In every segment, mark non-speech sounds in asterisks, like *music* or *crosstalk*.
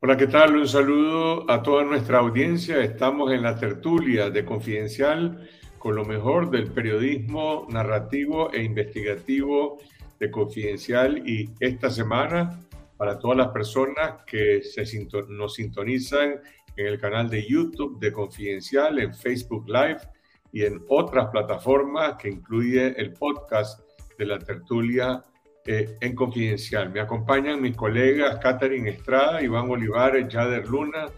Hola, ¿qué tal? Un saludo a toda nuestra audiencia. Estamos en la tertulia de Confidencial con lo mejor del periodismo narrativo e investigativo de Confidencial y esta semana para todas las personas que se nos sintonizan en el canal de YouTube de Confidencial, en Facebook Live y en otras plataformas que incluye el podcast de la tertulia eh, en Confidencial. Me acompañan mis colegas Catherine Estrada, Iván Olivares, Jader Luna,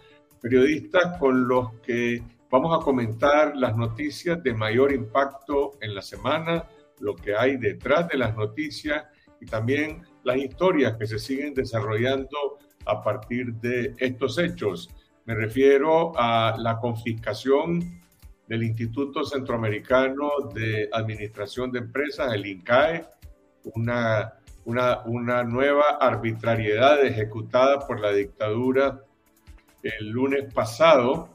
periodistas con los que vamos a comentar las noticias de mayor impacto en la semana, lo que hay detrás de las noticias y también las historias que se siguen desarrollando a partir de estos hechos. Me refiero a la confiscación del Instituto Centroamericano de Administración de Empresas, el INCAE, una una, nueva arbitrariedad ejecutada por la dictadura el lunes pasado.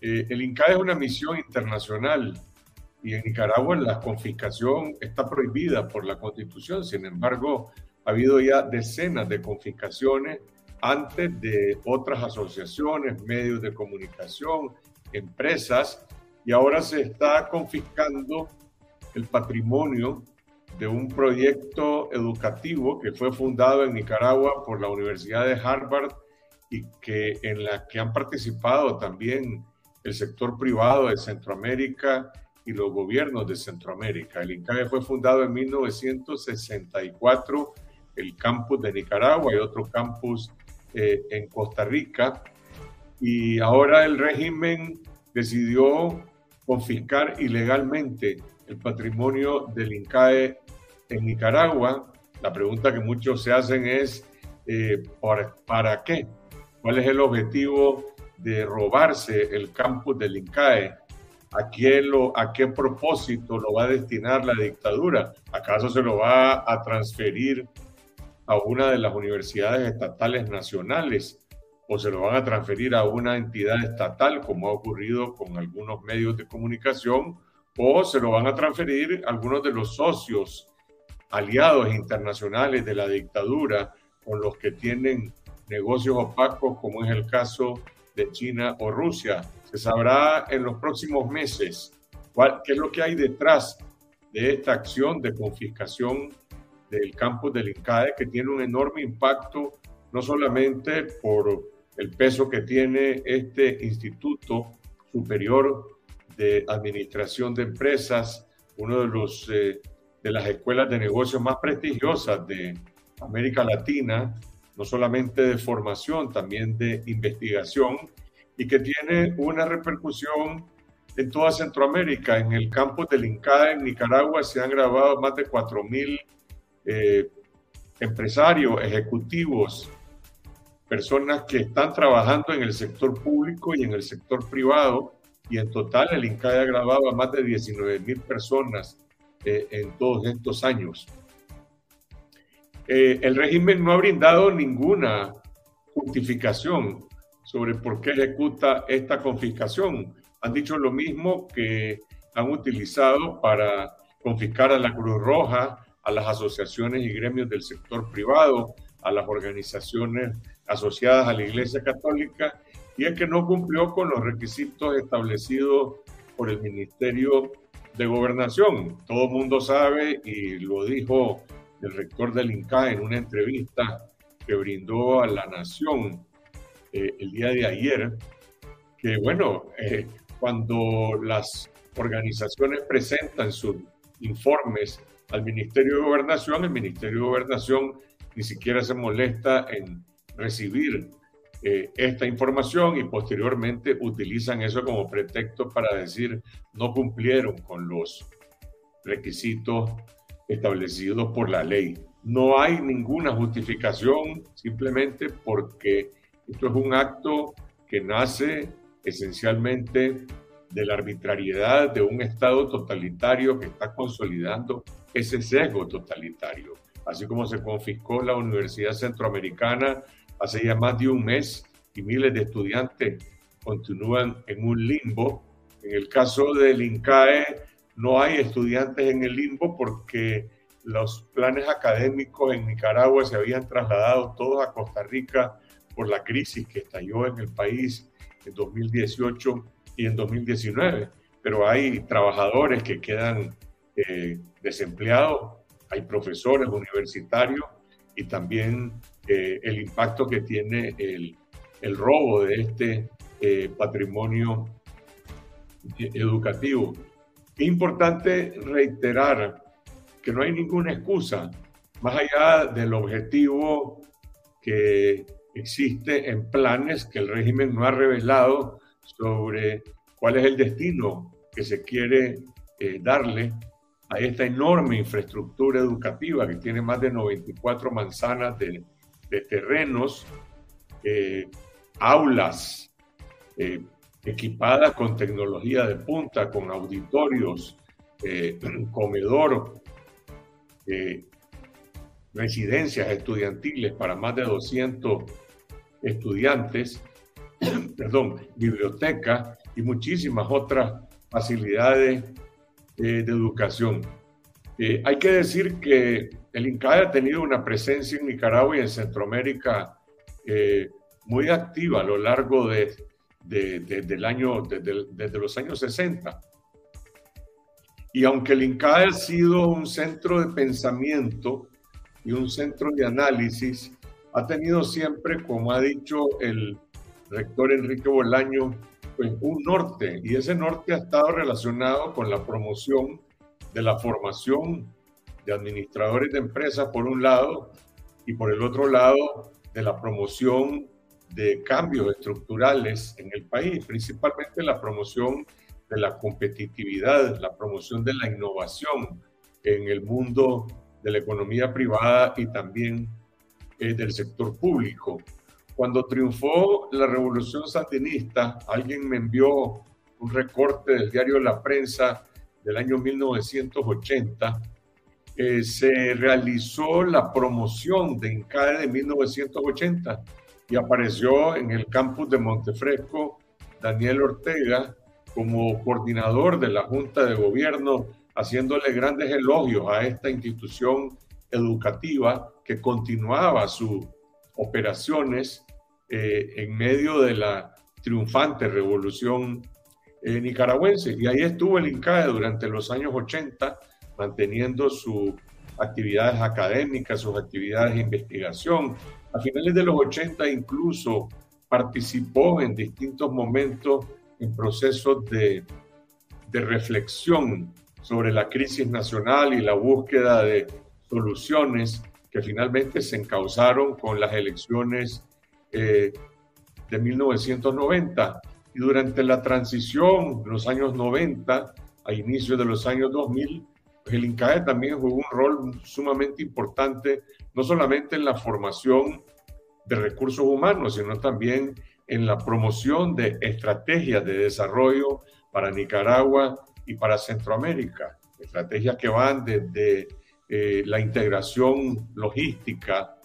Eh, el INCA es una misión internacional y en Nicaragua la confiscación está prohibida por la constitución. Sin embargo, ha habido ya decenas de confiscaciones antes de otras asociaciones, medios de comunicación, empresas, y ahora se está confiscando el patrimonio de un proyecto educativo que fue fundado en Nicaragua por la Universidad de Harvard y que en la que han participado también el sector privado de Centroamérica y los gobiernos de Centroamérica. El INCAE fue fundado en 1964, el campus de Nicaragua y otro campus eh, en Costa Rica. Y ahora el régimen decidió confiscar ilegalmente el patrimonio del INCAE en Nicaragua, la pregunta que muchos se hacen es, eh, ¿para, qué? ¿Cuál es el objetivo de robarse el campus del INCAE? ¿A, quién lo, ¿A qué propósito lo va a destinar la dictadura? ¿Acaso se lo va a transferir a una de las universidades estatales nacionales? ¿O se lo van a transferir a una entidad estatal, como ha ocurrido con algunos medios de comunicación? ¿O se lo van a transferir algunos de los socios aliados internacionales de la dictadura con los que tienen negocios opacos, como es el caso de China o Rusia. Se sabrá en los próximos meses cuál, qué es lo que hay detrás de esta acción de confiscación del campus del INCAE, que tiene un enorme impacto, no solamente por el peso que tiene este Instituto Superior de Administración de Empresas, uno de los eh, de las escuelas de negocios más prestigiosas de América Latina, no solamente de formación, también de investigación, y que tiene una repercusión en toda Centroamérica. En el campus del INCAE en Nicaragua se han grabado más de 4.000 eh, empresarios, ejecutivos, personas que están trabajando en el sector público y en el sector privado, y en total el INCAE ha grabado a más de 19.000 personas eh, en todos estos años. Eh, el régimen no ha brindado ninguna justificación sobre por qué ejecuta esta confiscación. Han dicho lo mismo que han utilizado para confiscar a la Cruz Roja, a las asociaciones y gremios del sector privado, a las organizaciones asociadas a la Iglesia Católica, y es que no cumplió con los requisitos establecidos por el Ministerio de gobernación. Todo el mundo sabe y lo dijo el rector del INCA en una entrevista que brindó a la Nación eh, el día de ayer, que bueno, eh, cuando las organizaciones presentan sus informes al Ministerio de Gobernación, el Ministerio de Gobernación ni siquiera se molesta en recibir eh, esta información y posteriormente utilizan eso como pretexto para decir no cumplieron con los requisitos establecidos por la ley. No hay ninguna justificación simplemente porque esto es un acto que nace esencialmente de la arbitrariedad de un Estado totalitario que está consolidando ese sesgo totalitario. Así como se confiscó la Universidad Centroamericana hace ya más de un mes y miles de estudiantes continúan en un limbo. En el caso del INCAE no hay estudiantes en el limbo porque los planes académicos en Nicaragua se habían trasladado todos a Costa Rica por la crisis que estalló en el país en 2018 y en 2019, pero hay trabajadores que quedan eh, desempleados, hay profesores universitarios y también eh, el impacto que tiene el, el robo de este eh, patrimonio educativo. Es importante reiterar que no hay ninguna excusa, más allá del objetivo que existe en planes que el régimen no ha revelado sobre cuál es el destino que se quiere eh, darle a esta enorme infraestructura educativa que tiene más de 94 manzanas de, terrenos, eh, aulas eh, equipadas con tecnología de punta, con auditorios, *clears throat* comedor, residencias estudiantiles para más de 200 estudiantes, *clears throat* perdón, biblioteca y muchísimas otras facilidades eh, de educación. Eh, hay que decir que el INCAE ha tenido una presencia en Nicaragua y en Centroamérica eh, muy activa a lo largo de, del año, desde, desde los años 60. Y aunque el INCAE ha sido un centro de pensamiento y un centro de análisis, ha tenido siempre, como ha dicho el rector Enrique Bolaño, pues un norte, y ese norte ha estado relacionado con la promoción de la formación de administradores de empresas por un lado, y por el otro lado, de la promoción de cambios estructurales en el país, principalmente la promoción de la competitividad, la promoción de la innovación en el mundo de la economía privada y también eh, del sector público. Cuando triunfó la revolución sandinista, alguien me envió un recorte del diario La Prensa del año 1980. Eh, se realizó la promoción de INCAE de 1980 y apareció en el campus de Montefresco Daniel Ortega como coordinador de la Junta de Gobierno haciéndole grandes elogios a esta institución educativa que continuaba sus operaciones eh, en medio de la triunfante revolución eh, nicaragüense. Y ahí estuvo el INCAE durante los años 80, manteniendo sus actividades académicas, sus actividades de investigación. A finales de los 80 incluso participó en distintos momentos en procesos de, de reflexión sobre la crisis nacional y la búsqueda de soluciones que finalmente se encauzaron con las elecciones eh, de 1990. Y durante la transición, los años 90, a inicios de los años 2000, pues el INCAE también jugó un rol sumamente importante, no solamente en la formación de recursos humanos, sino también en la promoción de estrategias de desarrollo para Nicaragua y para Centroamérica, estrategias que van desde eh, la integración logística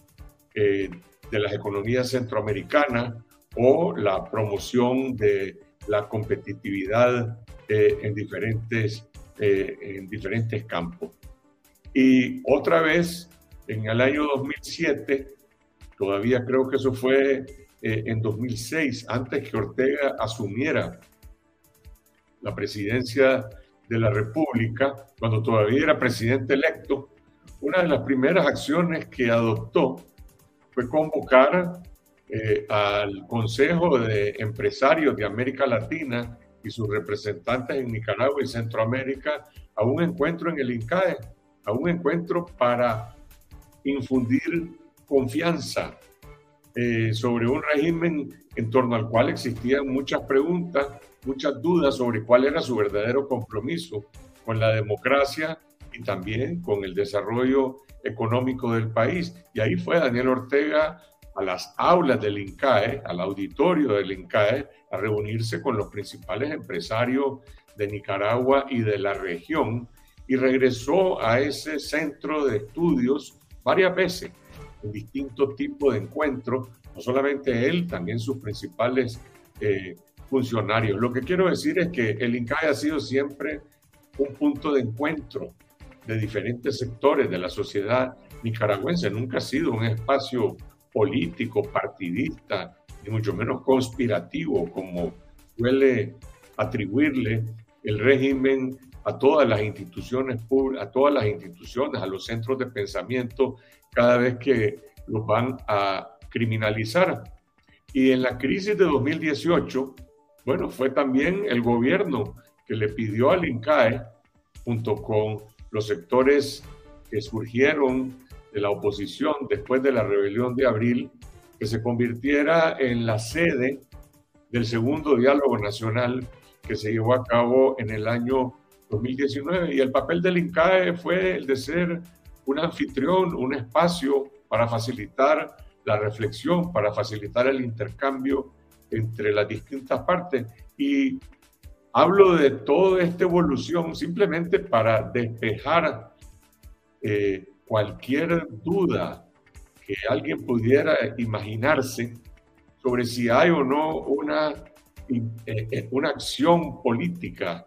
eh, de las economías centroamericanas o la promoción de la competitividad eh, en, diferentes, en diferentes campos. Y otra vez, en el año 2007, todavía creo que eso fue en 2006, antes que Ortega asumiera la presidencia de la República, cuando todavía era presidente electo, una de las primeras acciones que adoptó fue convocar eh, al Consejo de Empresarios de América Latina y sus representantes en Nicaragua y Centroamérica a un encuentro en el INCAE, a un encuentro para infundir confianza eh, sobre un régimen en torno al cual existían muchas preguntas muchas dudas sobre cuál era su verdadero compromiso con la democracia y también con el desarrollo económico del país. Y ahí fue Daniel Ortega a las aulas del INCAE, al auditorio del INCAE, a reunirse con los principales empresarios de Nicaragua y de la región y regresó a ese centro de estudios varias veces en distintos tipos de encuentros, no solamente él, también sus principales eh, funcionarios. Lo que quiero decir es que el INCAE ha sido siempre un punto de encuentro de diferentes sectores de la sociedad nicaragüense. Nunca ha sido un espacio político, partidista, ni mucho menos conspirativo, como suele atribuirle el régimen a todas las instituciones a todas las instituciones, a los centros de pensamiento, cada vez que los van a criminalizar. Y en la crisis de 2018, bueno, fue también el gobierno que le pidió al INCAE, junto con los sectores que surgieron de la oposición después de la rebelión de abril, que se convirtiera en la sede del segundo diálogo nacional que se llevó a cabo en el año 2019. Y el papel del INCAE fue el de ser un anfitrión, un espacio para facilitar la reflexión, para facilitar el intercambio entre las distintas partes. Y hablo de toda esta evolución simplemente para despejar eh, cualquier duda que alguien pudiera imaginarse sobre si hay o no una, eh, eh, una acción política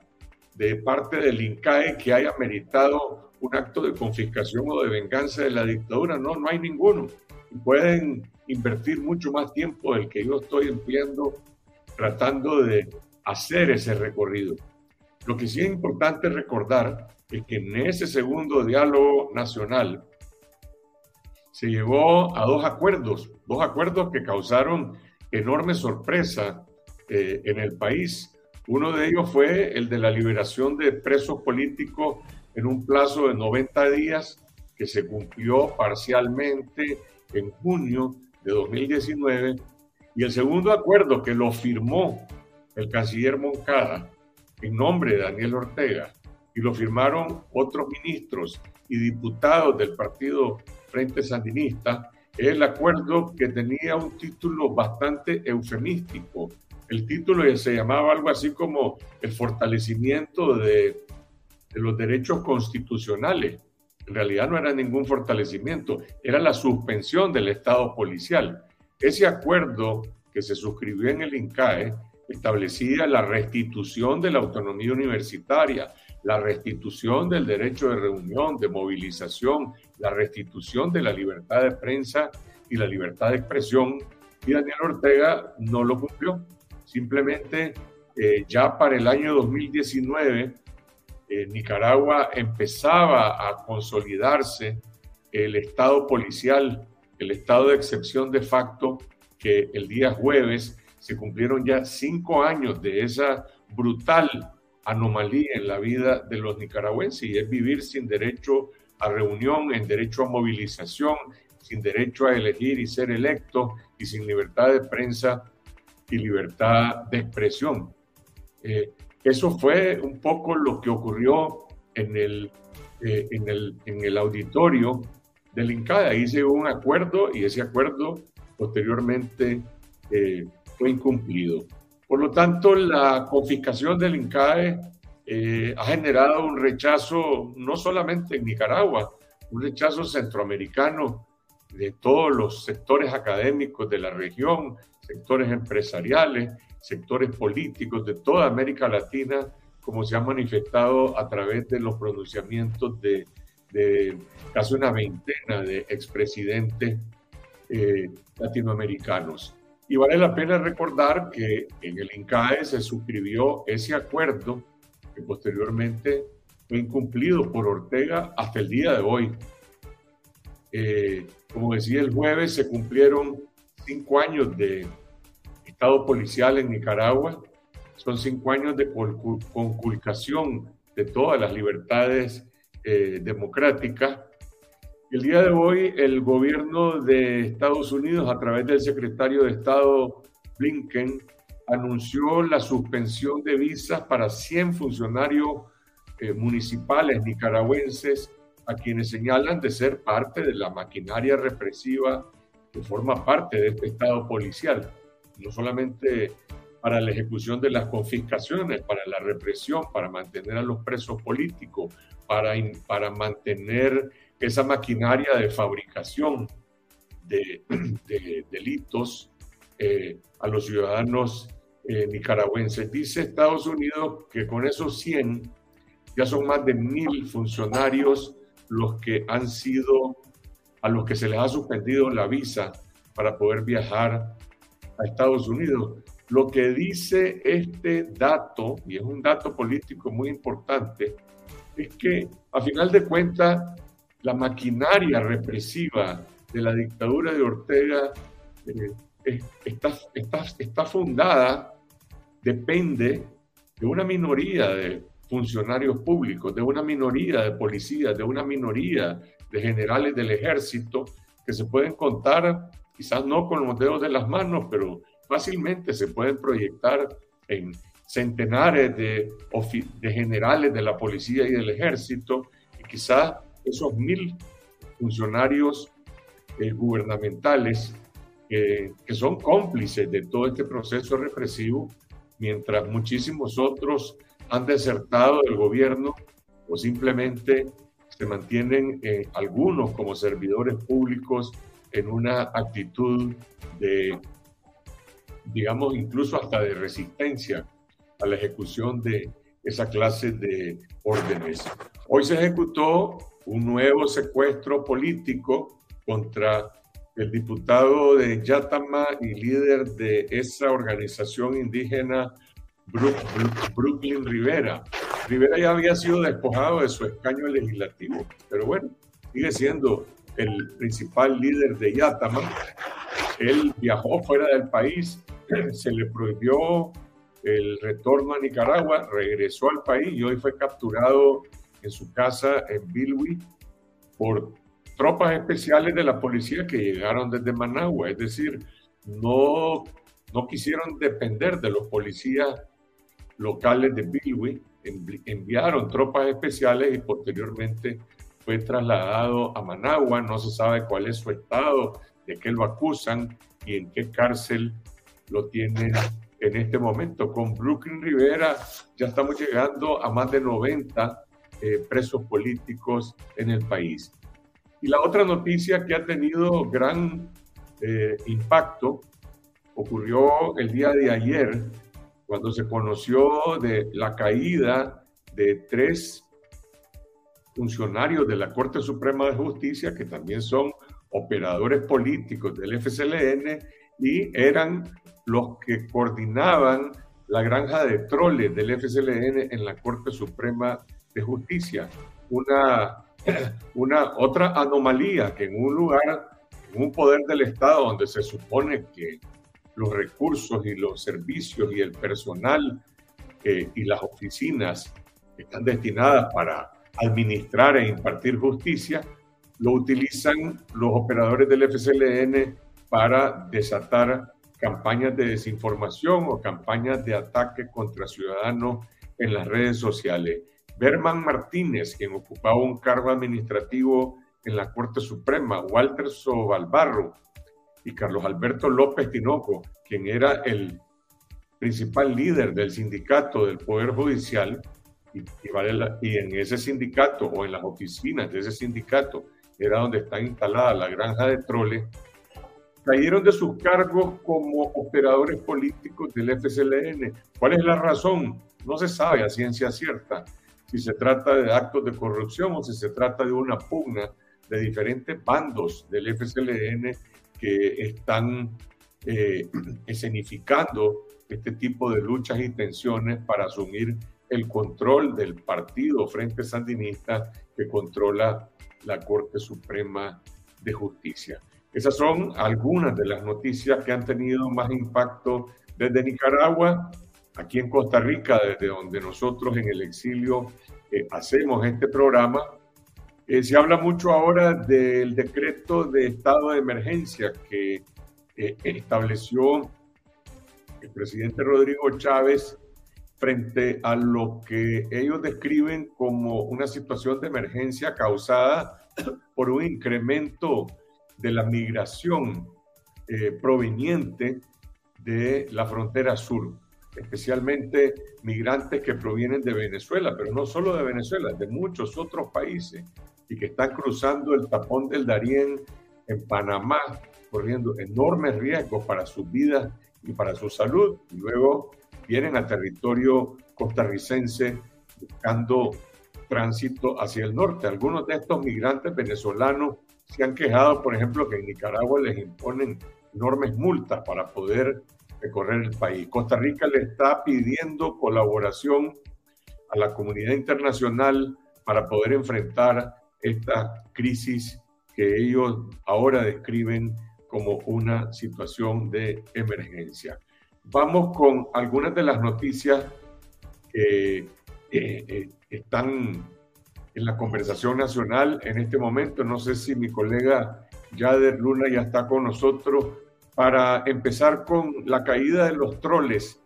de parte del INCAE que haya meritado un acto de confiscación o de venganza de la dictadura. No, no hay ninguno. Pueden invertir mucho más tiempo del que yo estoy empleando tratando de hacer ese recorrido. Lo que sí es importante recordar es que en ese segundo diálogo nacional se llegó a dos acuerdos, dos acuerdos que causaron enorme sorpresa eh, en el país. Uno de ellos fue el de la liberación de presos políticos en un plazo de 90 días que se cumplió parcialmente en junio de 2019. Y el segundo acuerdo que lo firmó el canciller Moncada en nombre de Daniel Ortega y lo firmaron otros ministros y diputados del partido Frente Sandinista, es el acuerdo que tenía un título bastante eufemístico. El título se llamaba algo así como el fortalecimiento de, de los derechos constitucionales. En realidad no era ningún fortalecimiento, era la suspensión del Estado policial. Ese acuerdo que se suscribió en el INCAE establecía la restitución de la autonomía universitaria, la restitución del derecho de reunión, de movilización, la restitución de la libertad de prensa y la libertad de expresión. Y Daniel Ortega no lo cumplió. Simplemente eh, ya para el año 2019, eh, Nicaragua empezaba a consolidarse el estado policial, el estado de excepción de facto, que el día jueves se cumplieron ya cinco años de esa brutal anomalía en la vida de los nicaragüenses y es vivir sin derecho a reunión, en derecho a movilización, sin derecho a elegir y ser electo y sin libertad de prensa y libertad de expresión. Eh, eso fue un poco lo que ocurrió en el, eh, en el, en el auditorio del INCAD. Ahí se un acuerdo y ese acuerdo posteriormente eh, fue incumplido. Por lo tanto, la confiscación del INCAE eh, ha generado un rechazo no solamente en Nicaragua, un rechazo centroamericano de todos los sectores académicos de la región, sectores empresariales, sectores políticos de toda América Latina, como se ha manifestado a través de los pronunciamientos de, casi una veintena de expresidentes eh, latinoamericanos. Y vale la pena recordar que en el INCAE se suscribió ese acuerdo que posteriormente fue incumplido por Ortega hasta el día de hoy. Eh, como decía el jueves, se cumplieron cinco años de Estado policial en Nicaragua. Son cinco años de conculcación de todas las libertades eh, democráticas el día de hoy, el gobierno de Estados Unidos, a través del secretario de Estado Blinken, anunció la suspensión de visas para 100 funcionarios eh, municipales nicaragüenses a quienes señalan de ser parte de la maquinaria represiva que forma parte de este Estado policial. No solamente para la ejecución de las confiscaciones, para la represión, para mantener a los presos políticos, para, para mantener esa maquinaria de fabricación *clears throat* de, delitos eh, a los ciudadanos eh, nicaragüenses. Dice Estados Unidos que con esos 100 ya son más de mil funcionarios los que han sido, a los que se les ha suspendido la visa para poder viajar a Estados Unidos. Lo que dice este dato, y es un dato político muy importante, es que a final de cuentas la maquinaria represiva de la dictadura de Ortega eh, está, está, está fundada, depende de una minoría de funcionarios públicos, de una minoría de policías, de una minoría de generales del ejército que se pueden contar, quizás no con los dedos de las manos, pero fácilmente se pueden proyectar en centenares de, de generales de la policía y del ejército, y quizás esos mil funcionarios eh, gubernamentales que son cómplices de todo este proceso represivo, mientras muchísimos otros han desertado del gobierno o simplemente se mantienen eh, algunos como servidores públicos en una actitud de, digamos, incluso hasta de resistencia a la ejecución de esa clase de órdenes. Hoy se ejecutó un nuevo secuestro político contra el diputado de Yatama y líder de esa organización indígena Brooklyn Rivera. Rivera ya había sido despojado de su escaño legislativo, pero bueno, sigue siendo el principal líder de Yatama. Él viajó fuera del país, *clears throat* se le prohibió el retorno a Nicaragua, regresó al país y hoy fue capturado en su casa en Bilwi por tropas especiales de la policía que llegaron desde Managua. Es decir, no, no quisieron depender de los policías locales de Bilwi, enviaron tropas especiales y posteriormente fue trasladado a Managua. No se sabe cuál es su estado, de qué lo acusan y en qué cárcel lo tienen en este momento. Con Brooklyn Rivera ya estamos llegando a más de 90 eh, presos políticos en el país. Y la otra noticia que ha tenido gran eh, impacto ocurrió el día de ayer cuando se conoció de la caída de tres funcionarios de la Corte Suprema de Justicia, que también son operadores políticos del FCLN y eran los que coordinaban la granja de troles del FCLN en la Corte Suprema Justicia. Una, *clears throat* una otra anomalía que en un lugar, en un poder del Estado donde se supone que los recursos y los servicios y el personal eh, y las oficinas están destinadas para administrar e impartir justicia, lo utilizan los operadores del FCLN para desatar campañas de desinformación o campañas de ataque contra ciudadanos en las redes sociales. Berman Martínez, quien ocupaba un cargo administrativo en la Corte Suprema, Walter Sobalbarro, y Carlos Alberto López Tinoco, quien era el principal líder del sindicato del Poder Judicial, y, y, en ese sindicato o en las oficinas de ese sindicato era donde está instalada la granja de Trole, cayeron de sus cargos como operadores políticos del FCLN. ¿Cuál es la razón? No se sabe a ciencia cierta si se trata de actos de corrupción o si se trata de una pugna de diferentes bandos del FCLN que están eh, *clears throat* escenificando este tipo de luchas y tensiones para asumir el control del partido Frente Sandinista que controla la Corte Suprema de Justicia. Esas son algunas de las noticias que han tenido más impacto desde Nicaragua, aquí en Costa Rica, desde donde nosotros en el exilio eh, hacemos este programa, eh, se habla mucho ahora del decreto de estado de emergencia que eh, estableció el presidente Rodrigo Chávez frente a lo que ellos describen como una situación de emergencia causada por un incremento de la migración proveniente de la frontera sur, especialmente migrantes que provienen de Venezuela, pero no solo de Venezuela, de muchos otros países y que están cruzando el tapón del Darién en Panamá, corriendo enormes riesgos para sus vidas y para su salud, y luego vienen a territorio costarricense buscando tránsito hacia el norte. Algunos de estos migrantes venezolanos se han quejado, por ejemplo, que en Nicaragua les imponen enormes multas para poder recorrer el país. Costa Rica le está pidiendo colaboración a la comunidad internacional para poder enfrentar esta crisis que ellos ahora describen como una situación de emergencia. Vamos con algunas de las noticias que eh, están en la conversación nacional en este momento. No sé si mi colega Yader Luna ya está con nosotros para empezar con la caída de los troles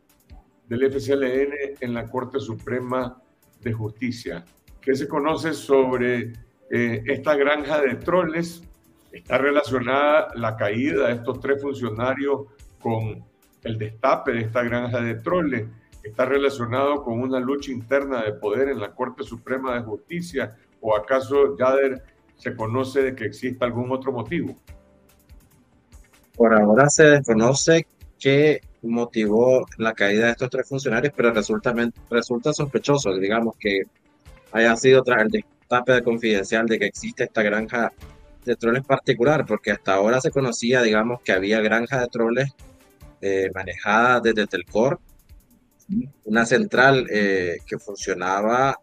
del FCLN en la Corte Suprema de Justicia. ¿Qué se conoce sobre eh, esta granja de troles? Está relacionada la caída de estos tres funcionarios con el destape de esta granja de troles. Está relacionado con una lucha interna de poder en la Corte Suprema de Justicia. ¿O acaso, Yader, se conoce de que exista algún otro motivo? Por ahora se desconoce qué motivó la caída de estos tres funcionarios, pero resulta, resulta sospechoso, digamos, que haya sido tras el destape de confidencial de que existe esta granja de troles particular, porque hasta ahora se conocía, digamos, que había granja de troles eh, manejada desde Telcor, una central eh, que funcionaba,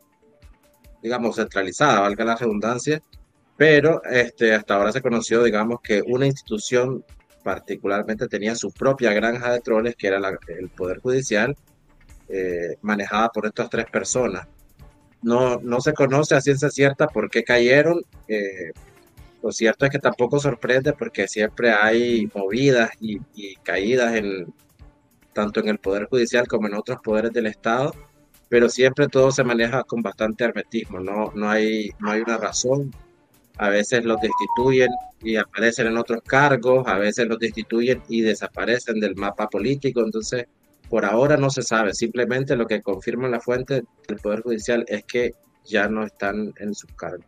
digamos, centralizada, valga la redundancia, pero este, hasta ahora se conoció, digamos, que una institución particularmente tenía su propia granja de troles, que era el Poder Judicial, eh, manejada por estas tres personas. No, no se conoce a ciencia cierta por qué cayeron. Eh, lo cierto es que tampoco sorprende porque siempre hay movidas y, y, caídas en, tanto en el Poder Judicial como en otros poderes del Estado, pero siempre todo se maneja con bastante hermetismo, no, no, hay, no hay una razón a veces los destituyen y aparecen en otros cargos, a veces los destituyen y desaparecen del mapa político, entonces por ahora no se sabe, simplemente lo que confirma la fuente del Poder Judicial es que ya no están en sus cargos.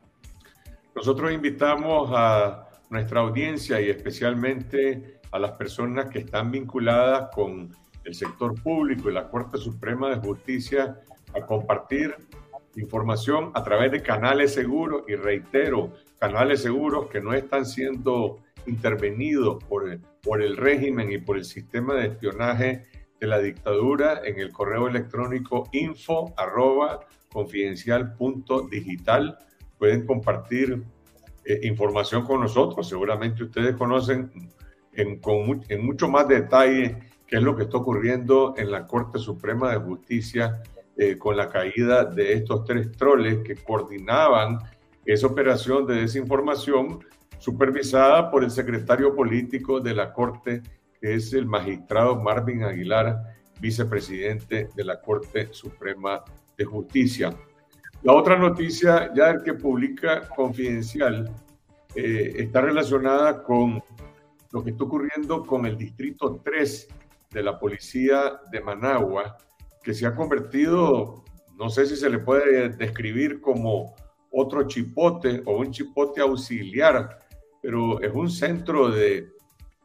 Nosotros invitamos a nuestra audiencia y especialmente a las personas que están vinculadas con el sector público y la Corte Suprema de Justicia a compartir información a través de canales seguros y reitero, canales seguros que no están siendo intervenidos por el, por el régimen y por el sistema de espionaje de la dictadura en el correo electrónico info arroba confidencial punto digital. Pueden compartir eh, información con nosotros. Seguramente ustedes conocen en, con, en mucho más detalle qué es lo que está ocurriendo en la Corte Suprema de Justicia eh, con la caída de estos tres troles que coordinaban esa operación de desinformación supervisada por el secretario político de la Corte, que es el magistrado Marvin Aguilar, vicepresidente de la Corte Suprema de Justicia. La otra noticia, ya el que publica Confidencial, eh, está relacionada con lo que está ocurriendo con el Distrito 3 de la Policía de Managua, que se ha convertido, no sé si se le puede describir como otro chipote o un chipote auxiliar, pero es un centro de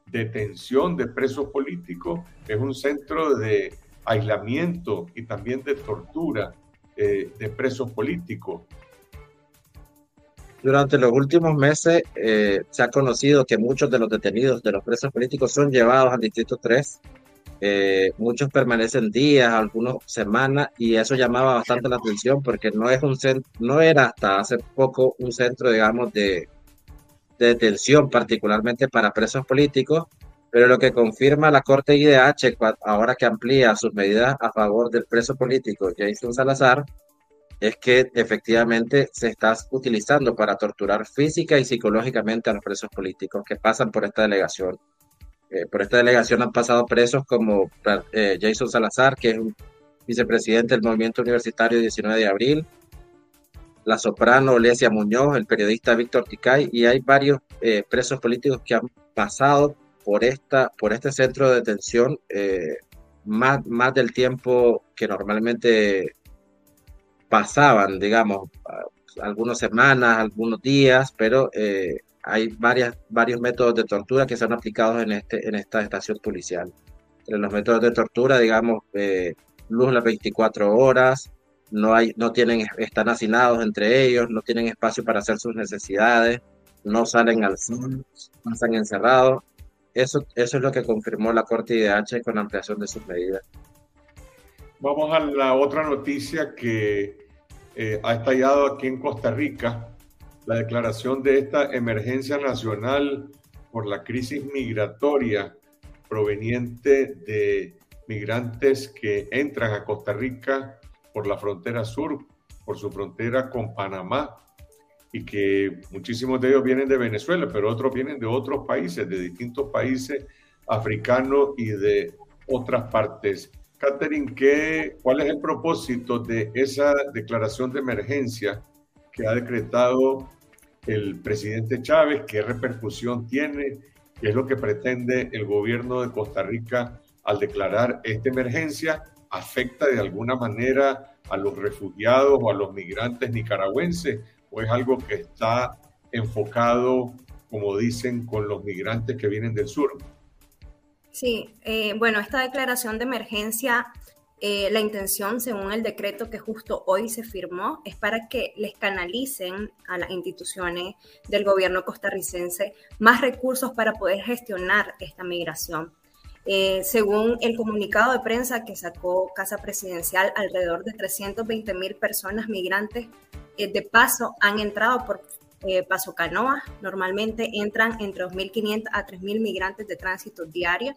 detención de presos políticos, es un centro de aislamiento y también de tortura eh, de presos políticos. Durante los últimos meses eh, se ha conocido que muchos de los detenidos de los presos políticos son llevados al Distrito 3 eh, muchos permanecen días, algunos semanas, y eso llamaba bastante la atención porque no, es un no era hasta hace poco un centro, digamos, de, de detención, particularmente para presos políticos, pero lo que confirma la Corte IDH, ahora que amplía sus medidas a favor del preso político Jason Salazar, es que efectivamente se está utilizando para torturar física y psicológicamente a los presos políticos que pasan por esta delegación. Eh, por esta delegación han pasado presos como eh, Jason Salazar, que es un vicepresidente del Movimiento Universitario 19 de Abril, la soprano Olesia Muñoz, el periodista Víctor Ticay, y hay varios eh, presos políticos que han pasado por, esta, por este centro de detención más, más del tiempo que normalmente pasaban, digamos, algunas semanas, algunos días, pero hay varias, varios métodos de tortura que se han aplicado en, este, en esta estación policial. Entre los métodos de tortura, digamos, eh, luz las 24 horas, no, hay, no tienen, están hacinados entre ellos, no tienen espacio para hacer sus necesidades, no salen al sol, pasan encerrados. eso, eso es lo que confirmó la Corte IDH con la ampliación de sus medidas. Vamos a la otra noticia que eh, ha estallado aquí en Costa Rica, la declaración de esta emergencia nacional por la crisis migratoria proveniente de migrantes que entran a Costa Rica por la frontera sur, por su frontera con Panamá, y que muchísimos de ellos vienen de Venezuela, pero otros vienen de otros países, de distintos países africanos y de otras partes. Catherine, ¿qué, ¿cuál es el propósito de esa declaración de emergencia que ha decretado el presidente Chávez? ¿Qué repercusión tiene? ¿Qué es lo que pretende el gobierno de Costa Rica al declarar esta emergencia? ¿Afecta de alguna manera a los refugiados o a los migrantes nicaragüenses? ¿O es algo que está enfocado, como dicen, con los migrantes que vienen del sur? Sí, eh, bueno, esta declaración de emergencia, eh, la intención, según el decreto que justo hoy se firmó, es para que les canalicen a las instituciones del gobierno costarricense más recursos para poder gestionar esta migración. Eh, según el comunicado de prensa que sacó Casa Presidencial, alrededor de 320 mil personas migrantes de paso han entrado por eh, Paso Canoa. Normalmente entran entre 2.500 a 3.000 migrantes de tránsito diario.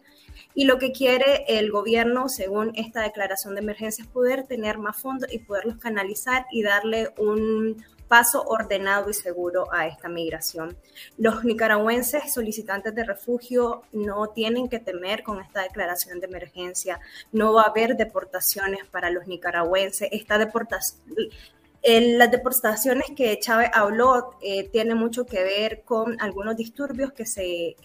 Y lo que quiere el gobierno, según esta declaración de emergencia, es poder tener más fondos y poderlos canalizar y darle un paso ordenado y seguro a esta migración. Los nicaragüenses solicitantes de refugio no tienen que temer con esta declaración de emergencia. No va a haber deportaciones para los nicaragüenses. Esta deportación, las deportaciones que Chávez habló eh, tiene mucho que ver con algunos disturbios que, se,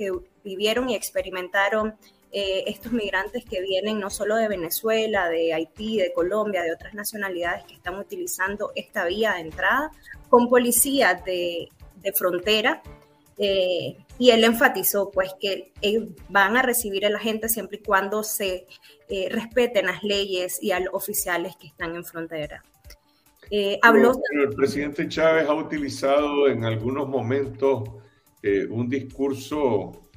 vivieron y experimentaron eh, estos migrantes que vienen no solo de Venezuela, de Haití, de Colombia, de otras nacionalidades que están utilizando esta vía de entrada con policías de, frontera. Eh, y él enfatizó pues que van a recibir a la gente siempre y cuando se respeten las leyes y a los oficiales que están en frontera. Eh, habló... el presidente Chávez ha utilizado en algunos momentos eh, un discurso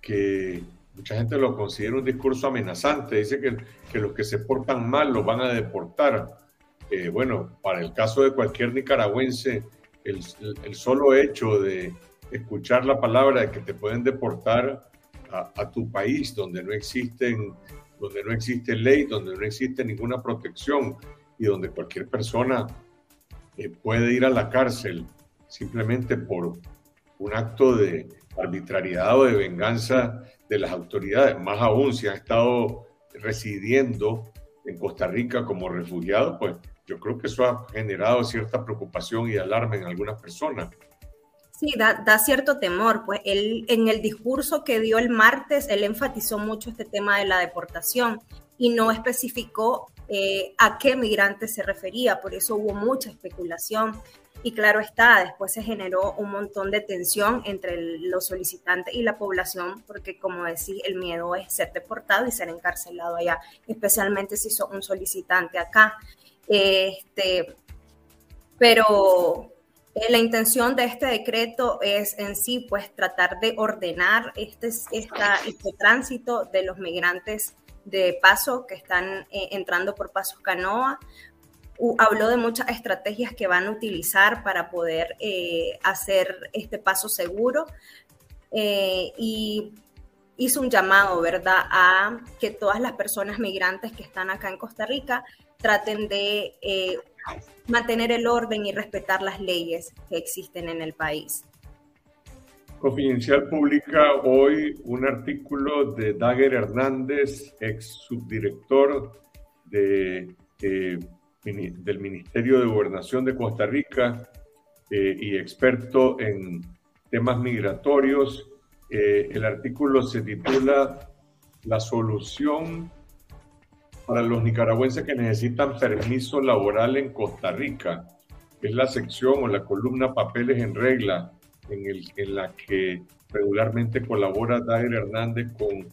que mucha gente lo considera un discurso amenazante. Dice que, que los que se portan mal los van a deportar. Eh, bueno, para el caso de cualquier nicaragüense, el, el, solo hecho de escuchar la palabra de que te pueden deportar a, a, tu país donde no existen donde no existe ley, donde no existe ninguna protección, y donde cualquier persona eh, puede ir a la cárcel simplemente por un acto de arbitrariedad o de venganza de las autoridades, más aún si ha estado residiendo en Costa Rica como refugiado, pues yo creo que eso ha generado cierta preocupación y alarma en algunas personas. Sí, da, da, cierto temor. Pues él, en el discurso que dio el martes, él enfatizó mucho este tema de la deportación y no especificó eh, a qué migrante se refería, por eso hubo mucha especulación. Y claro está, después se generó un montón de tensión entre los solicitantes y la población, porque como decía, el miedo es ser deportado y ser encarcelado allá, especialmente si sos un solicitante acá. Este, pero eh, la intención de este decreto es en sí, pues, tratar de ordenar este, esta, este tránsito de los migrantes de paso que están eh, entrando por Pasos Canoa. habló de muchas estrategias que van a utilizar para poder eh, hacer este paso seguro eh, y hizo un llamado, ¿verdad?, a que todas las personas migrantes que están acá en Costa Rica traten de mantener el orden y respetar las leyes que existen en el país. Confidencial publica hoy un artículo de Dager Hernández, ex subdirector eh, del Ministerio de Gobernación de Costa Rica eh, y experto en temas migratorios. Eh, el artículo se titula La solución para los nicaragüenses que necesitan permiso laboral en Costa Rica. Es la sección o la columna Papeles en Regla en, el, en la que regularmente colabora Dair Hernández con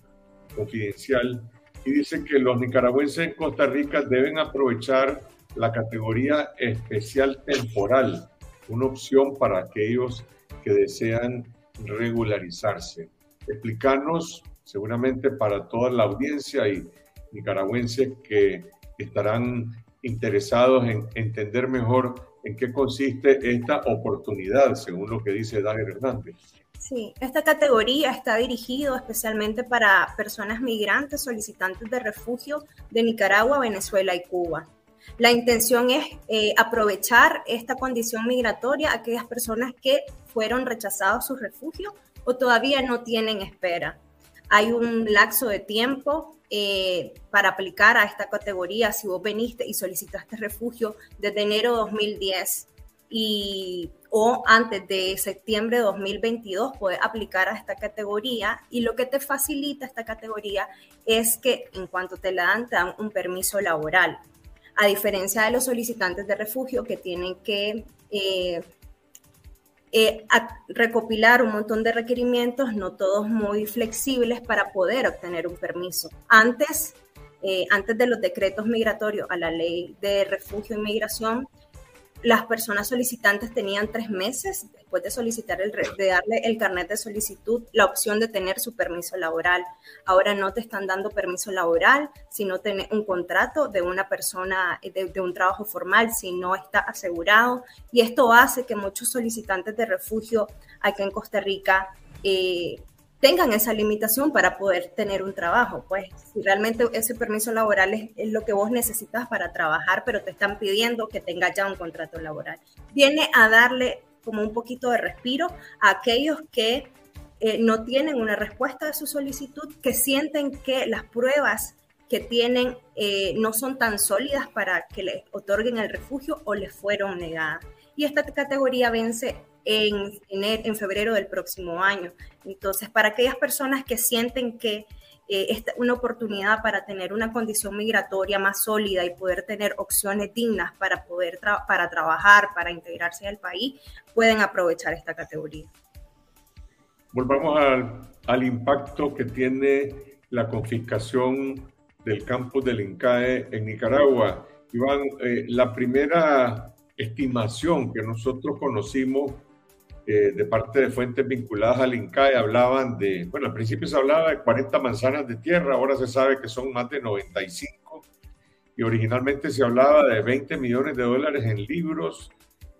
Confidencial, y dice que los nicaragüenses en Costa Rica deben aprovechar la categoría especial temporal, una opción para aquellos que desean regularizarse. explicarnos, seguramente para toda la audiencia y nicaragüenses que estarán interesados en entender mejor en qué consiste esta oportunidad, según lo que dice Daniel Hernández. Sí, esta categoría está dirigido especialmente para personas migrantes solicitantes de refugio de Nicaragua, Venezuela y Cuba. La intención es eh, aprovechar esta condición migratoria a aquellas personas que fueron rechazados su refugio o todavía no tienen espera. Hay un lapso de tiempo eh, para aplicar a esta categoría si vos veniste y solicitaste refugio desde enero de 2010 y, o antes de septiembre de 2022 puedes aplicar a esta categoría. Y lo que te facilita esta categoría es que en cuanto te la dan, te dan un permiso laboral. A diferencia de los solicitantes de refugio que tienen que eh, eh, recopilar un montón de requerimientos, no todos muy flexibles para poder obtener un permiso. Antes, eh, antes de los decretos migratorios a la ley de refugio e inmigración, las personas solicitantes tenían tres meses después de solicitar el, de darle el carnet de solicitud la opción de tener su permiso laboral. Ahora no te están dando permiso laboral, sino tener un contrato de una persona de, de un trabajo formal si no está asegurado. Y esto hace que muchos solicitantes de refugio aquí en Costa Rica eh, tengan esa limitación para poder tener un trabajo. Pues si realmente ese permiso laboral es, lo que vos necesitas para trabajar, pero te están pidiendo que tengas ya un contrato laboral. Viene a darle como un poquito de respiro a aquellos que eh, no tienen una respuesta de su solicitud, que sienten que las pruebas que tienen eh, no son tan sólidas para que les otorguen el refugio o les fueron negadas. Y esta categoría vence en, en, febrero del próximo año. Entonces, para aquellas personas que sienten que eh, es una oportunidad para tener una condición migratoria más sólida y poder tener opciones dignas para poder para trabajar, para integrarse al país, pueden aprovechar esta categoría. Volvamos al, al impacto que tiene la confiscación del campus del INCAE en Nicaragua. Iván, eh, la primera estimación que nosotros conocimos eh, de parte de fuentes vinculadas al INCAE hablaban de, bueno, al principio se hablaba de 40 manzanas de tierra, ahora se sabe que son más de 95 y originalmente se hablaba de 20 millones de dólares en libros,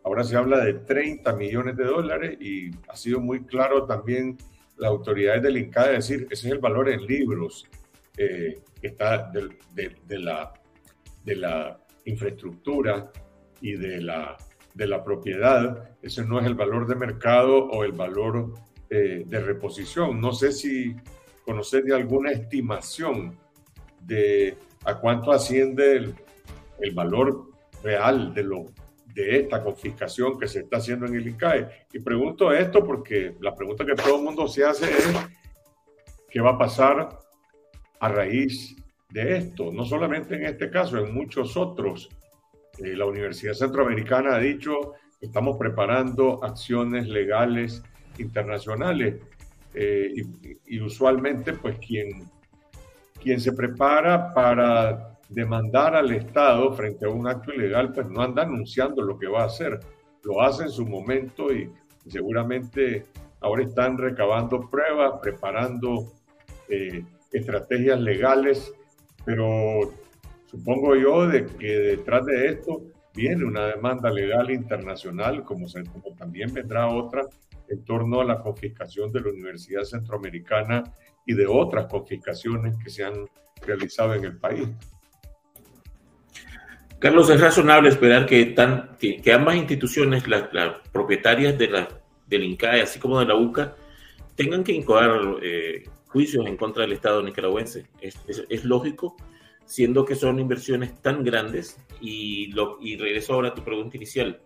ahora se habla de 30 millones de dólares y ha sido muy claro también las autoridades del INCAE decir, ese es el valor en libros eh, que está de, la, de la infraestructura y de la de la propiedad, ese no es el valor de mercado o el valor eh, de reposición. No sé si conocer de alguna estimación de a cuánto asciende el, el valor real de, lo, de esta confiscación que se está haciendo en el ICAE. Y pregunto esto porque la pregunta que todo el mundo se hace es, ¿qué va a pasar a raíz de esto? No solamente en este caso, en muchos otros eh, la Universidad Centroamericana ha dicho estamos preparando acciones legales internacionales eh, y, usualmente pues quien, quien se prepara para demandar al Estado frente a un acto ilegal pues no anda anunciando lo que va a hacer, lo hace en su momento y seguramente ahora están recabando pruebas, preparando eh, estrategias legales, pero Supongo yo de que detrás de esto viene una demanda legal internacional, como, como también vendrá otra en torno a la confiscación de la Universidad Centroamericana y de otras confiscaciones que se han realizado en el país. Carlos, es razonable esperar que, ambas instituciones, las, propietarias de la, del INCAE, así como de la UCA, tengan que incoar eh, juicios en contra del Estado nicaragüense. Es lógico siendo que son inversiones tan grandes y, lo, y regreso ahora a tu pregunta inicial.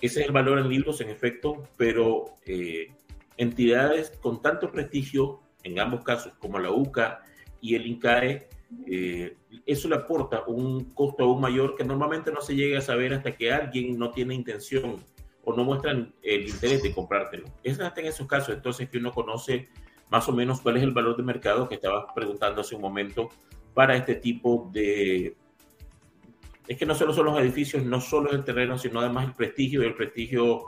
Ese es el valor en libros, en efecto, pero eh, entidades con tanto prestigio, en ambos casos, como la UCA y el INCAE, eh, eso le aporta un costo aún mayor que normalmente no se llega a saber hasta que alguien no tiene intención o no muestran el interés de comprártelo. Es hasta en esos casos entonces que uno conoce más o menos cuál es el valor de mercado que estabas preguntando hace un momento para este tipo de... Es que no solo son los edificios, no solo es el terreno, sino además el prestigio y el prestigio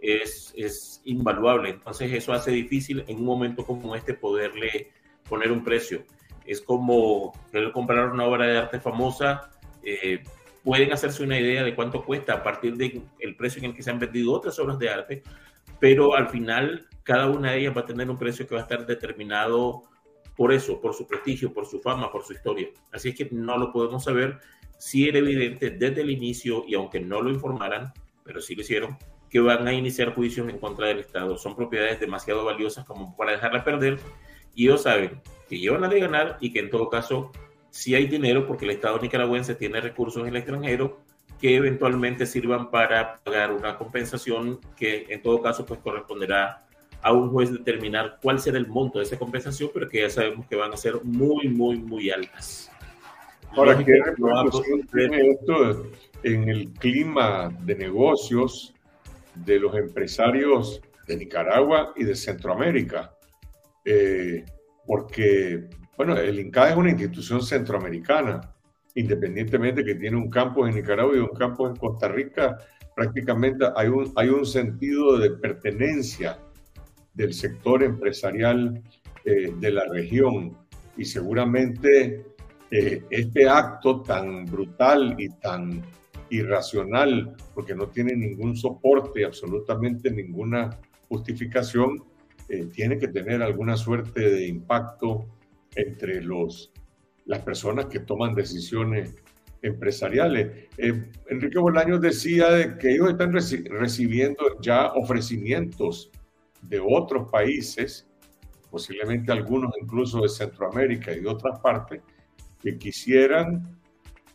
es, es invaluable. Entonces eso hace difícil en un momento como este poderle poner un precio. Es como comprar una obra de arte famosa, eh, pueden hacerse una idea de cuánto cuesta a partir del el precio en el que se han vendido otras obras de arte, pero al final cada una de ellas va a tener un precio que va a estar determinado por eso, por su prestigio, por su fama, por su historia. Así es que no lo podemos saber. si era evidente desde el inicio, y aunque no lo informaran, pero sí lo hicieron, que van a iniciar juicios en contra del Estado. Son propiedades demasiado valiosas como para dejarla perder, y ellos saben que llevan a de ganar y que en todo caso si hay dinero porque el Estado nicaragüense tiene recursos en el extranjero que eventualmente sirvan para pagar una compensación que en todo caso pues corresponderá a un juez determinar cuál será el monto de esa compensación, pero que ya sabemos que van a ser muy, muy, muy altas. Ahora, ¿qué tiene esto en el clima de negocios de los empresarios de Nicaragua y de Centroamérica? Eh, porque bueno, el INCA es una institución centroamericana, independientemente que tiene un campus en Nicaragua y un campus en Costa Rica, prácticamente hay un, hay un sentido de pertenencia del sector empresarial eh, de la región y seguramente eh, este acto tan brutal y tan irracional, porque no tiene ningún soporte, absolutamente ninguna justificación, eh, tiene que tener alguna suerte de impacto entre los, las personas que toman decisiones empresariales. Enrique Bolaños decía de que ellos están recibiendo ya ofrecimientos de otros países, posiblemente algunos incluso de Centroamérica y de otras partes, que quisieran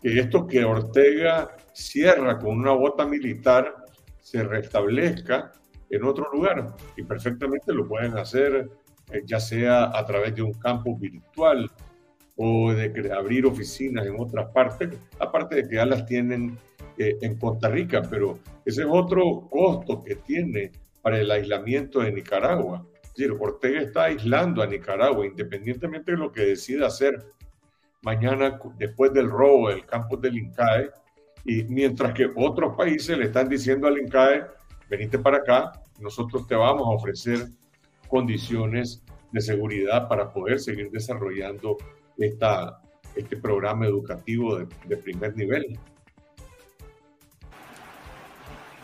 que esto que Ortega cierra con una bota militar se restablezca en otro lugar. Y perfectamente lo pueden hacer eh, ya sea a través de un campo virtual o de abrir oficinas en otras partes, aparte de que ya las tienen eh, en Costa Rica, pero ese es otro costo que tiene para el aislamiento de Nicaragua. Es decir, Ortega está aislando a Nicaragua, independientemente de lo que decida hacer mañana después del robo del campo del INCAE, y mientras que otros países le están diciendo al INCAE, venite para acá, nosotros te vamos a ofrecer condiciones de seguridad para poder seguir desarrollando esta, este programa educativo de, primer nivel.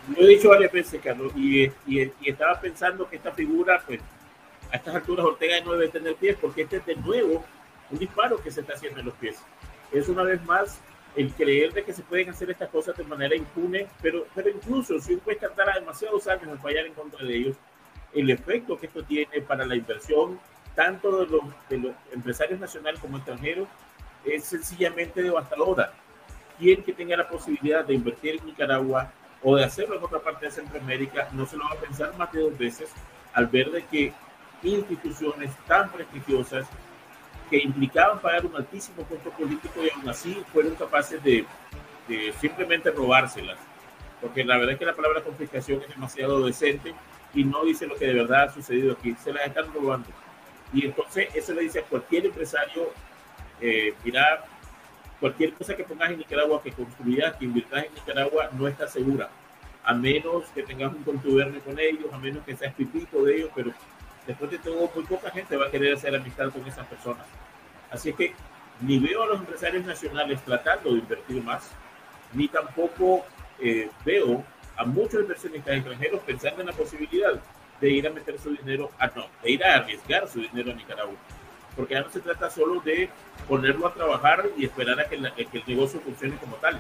Lo he dicho varias veces, Carlos, y, y, estaba pensando que esta figura, pues, a estas alturas Ortega no debe tener pies, porque este es de nuevo un disparo que se está haciendo en los pies. Es una vez más el creer de que se pueden hacer estas cosas de manera impune, pero, pero incluso si un juez tardara demasiados años en fallar en contra de ellos, el efecto que esto tiene para la inversión, tanto de los, de los empresarios nacionales como extranjeros, es sencillamente devastadora. Quien que tenga la posibilidad de invertir en Nicaragua o de hacerlo en otra parte de Centroamérica, no se lo va a pensar más de dos veces al ver de que instituciones tan prestigiosas que implicaban pagar un altísimo costo político y aún así fueron capaces de, de simplemente robárselas. Porque la verdad es que la palabra confiscación es demasiado decente y no dice lo que de verdad ha sucedido aquí, se las están robando. Y entonces eso le dice a cualquier empresario, eh, mira, cualquier cosa que pongas en Nicaragua, que construyas, que inviertas en Nicaragua, no está segura, a menos que tengas un contubernio con ellos, a menos que seas pipito de ellos, pero después de todo, muy poca gente va a querer hacer amistad con esas personas. Así es que ni veo a los empresarios nacionales tratando de invertir más, ni tampoco eh, veo a muchos inversionistas extranjeros pensando en la posibilidad de ir a meter su dinero, a, no, de ir a arriesgar su dinero a Nicaragua. Porque ya no se trata solo de ponerlo a trabajar y esperar a que, el negocio funcione como tal.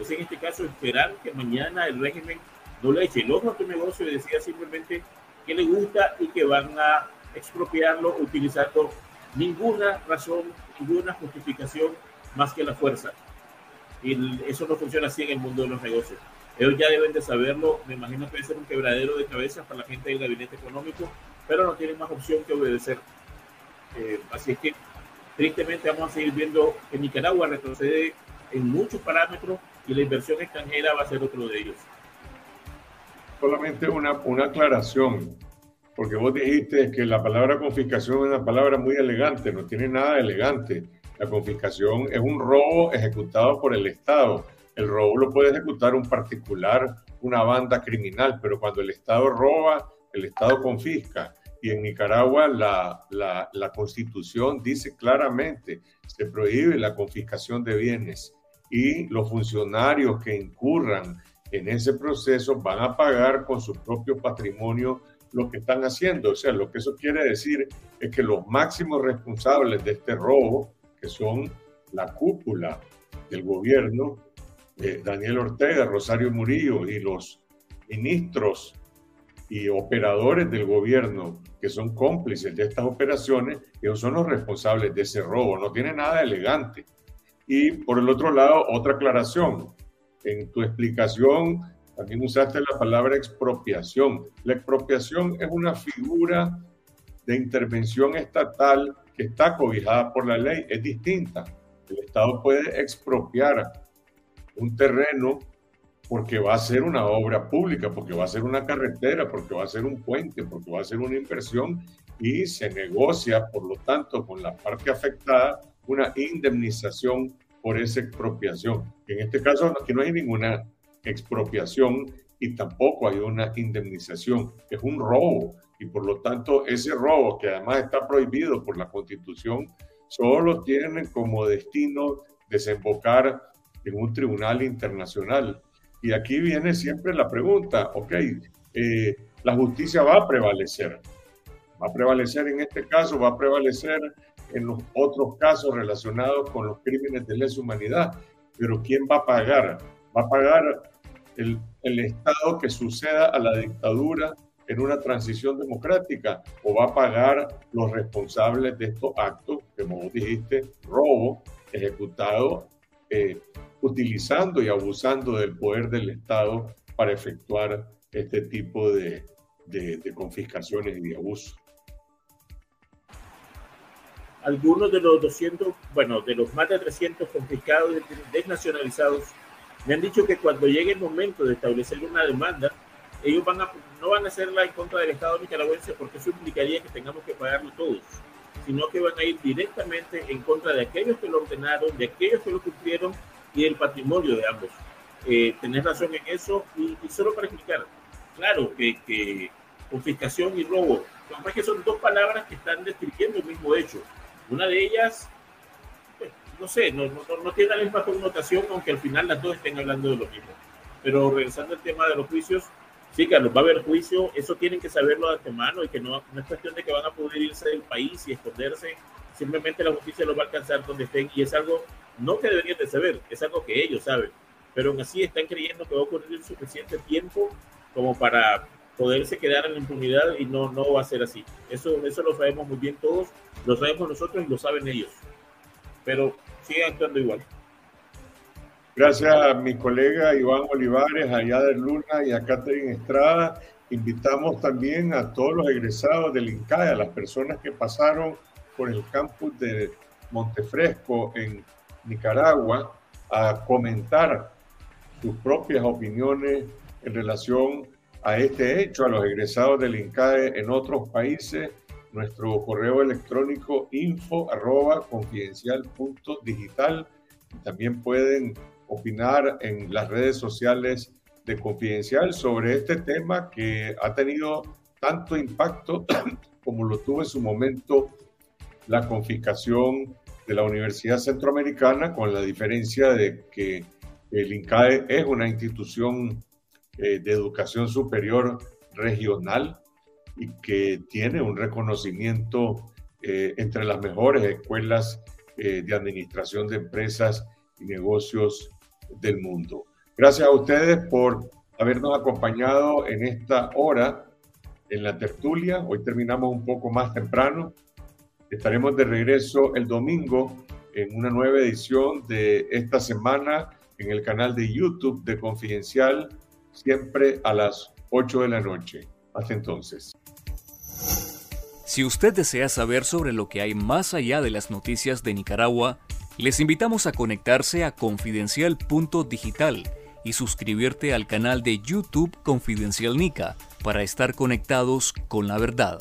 Es en este caso esperar que mañana el régimen no le eche el ojo a tu negocio y decida simplemente que le gusta y que van a expropiarlo utilizando ninguna razón, ninguna justificación más que la fuerza. Y eso no funciona así en el mundo de los negocios. Ellos ya deben de saberlo, me imagino que debe ser un quebradero de cabeza para la gente del gabinete económico, pero no tienen más opción que obedecer. Eh, así es que tristemente vamos a seguir viendo que Nicaragua retrocede en muchos parámetros y la inversión extranjera va a ser otro de ellos. Solamente una, una aclaración, porque vos dijiste que la palabra confiscación es una palabra muy elegante, no tiene nada elegante. La confiscación es un robo ejecutado por el Estado el robo lo puede ejecutar un particular, una banda criminal, pero cuando el Estado roba, el Estado confisca. Y en Nicaragua la, la, la constitución dice claramente, se prohíbe la confiscación de bienes y los funcionarios que incurran en ese proceso van a pagar con su propio patrimonio lo que están haciendo. O sea, lo que eso quiere decir es que los máximos responsables de este robo, que son la cúpula del gobierno, eh, Daniel Ortega, Rosario Murillo y los ministros y operadores del gobierno que son cómplices de estas operaciones, ellos son los responsables de ese robo. No tiene nada elegante. Y por el otro lado, otra aclaración. En tu explicación también usaste la palabra expropiación. La expropiación es una figura de intervención estatal que está cobijada por la ley, es distinta. El Estado puede expropiar un terreno porque va a ser una obra pública, porque va a ser una carretera, porque va a ser un puente, porque va a ser una inversión y se negocia, por lo tanto, con la parte afectada una indemnización por esa expropiación. En este caso, aquí no hay ninguna expropiación y tampoco hay una indemnización, es un robo y por lo tanto ese robo que además está prohibido por la constitución solo tiene como destino desembocar en un tribunal internacional. Y aquí viene siempre la pregunta, ok, eh, la justicia va a prevalecer, va a prevalecer en este caso, va a prevalecer en los otros casos relacionados con los crímenes de lesa humanidad, pero ¿quién va a pagar? ¿Va a pagar el, el Estado que suceda a la dictadura en una transición democrática o va a pagar los responsables de estos actos, como vos dijiste, robo ejecutado eh, utilizando y abusando del poder del Estado para efectuar este tipo de, de, de confiscaciones y de abusos. Algunos de los 200, bueno, de los más de 300 confiscados y desnacionalizados me han dicho que cuando llegue el momento de establecer una demanda, ellos van a, no van a hacerla en contra del Estado nicaragüense porque eso implicaría que tengamos que pagarlo todos, sino que van a ir directamente en contra de aquellos que lo ordenaron, de aquellos que lo cumplieron y del patrimonio de ambos. Eh, tenés razón en eso y, y solo para explicar, claro que, que confiscación y robo, lo que son dos palabras que están describiendo el mismo hecho. Una de ellas no sé, no, no, no, tiene la misma connotación, aunque al final las dos estén hablando de lo mismo. Pero regresando al tema de los juicios, sí, Carlos, va a haber juicio, eso tienen que saberlo de antemano y que no, no es cuestión de que van a poder irse del país y esconderse, simplemente la justicia los va a alcanzar donde estén y es algo no que deberían de saber, es algo que ellos saben, pero aún así están creyendo que va a ocurrir suficiente tiempo como para poderse quedar en la impunidad y no, no va a ser así. Eso, eso lo sabemos muy bien todos, lo sabemos nosotros y lo saben ellos. Pero sigue actuando igual. Gracias a mi colega Iván Olivares, a Yader Luna y a Catherine Estrada. Invitamos también a todos los egresados del INCAE, a las personas que pasaron por el campus de Montefresco en Nicaragua, a comentar sus propias opiniones en relación a este hecho, a los egresados del INCAE en otros países nuestro correo electrónico info arroba confidencial punto digital. También pueden opinar en las redes sociales de Confidencial sobre este tema que ha tenido tanto impacto *clears throat* como lo tuvo en su momento la confiscación de la Universidad Centroamericana, con la diferencia de que el INCAE es una institución eh, de educación superior regional y que tiene un reconocimiento eh, entre las mejores escuelas eh, de administración de empresas y negocios del mundo. Gracias a ustedes por habernos acompañado en esta hora en la tertulia. Hoy terminamos un poco más temprano. Estaremos de regreso el domingo en una nueva edición de esta semana en el canal de YouTube de Confidencial, siempre a las 8 de la noche. Hasta entonces. Si usted desea saber sobre lo que hay más allá de las noticias de Nicaragua, les invitamos a conectarse a confidencial.digital y suscribirte al canal de YouTube Confidencial Nica para estar conectados con la verdad.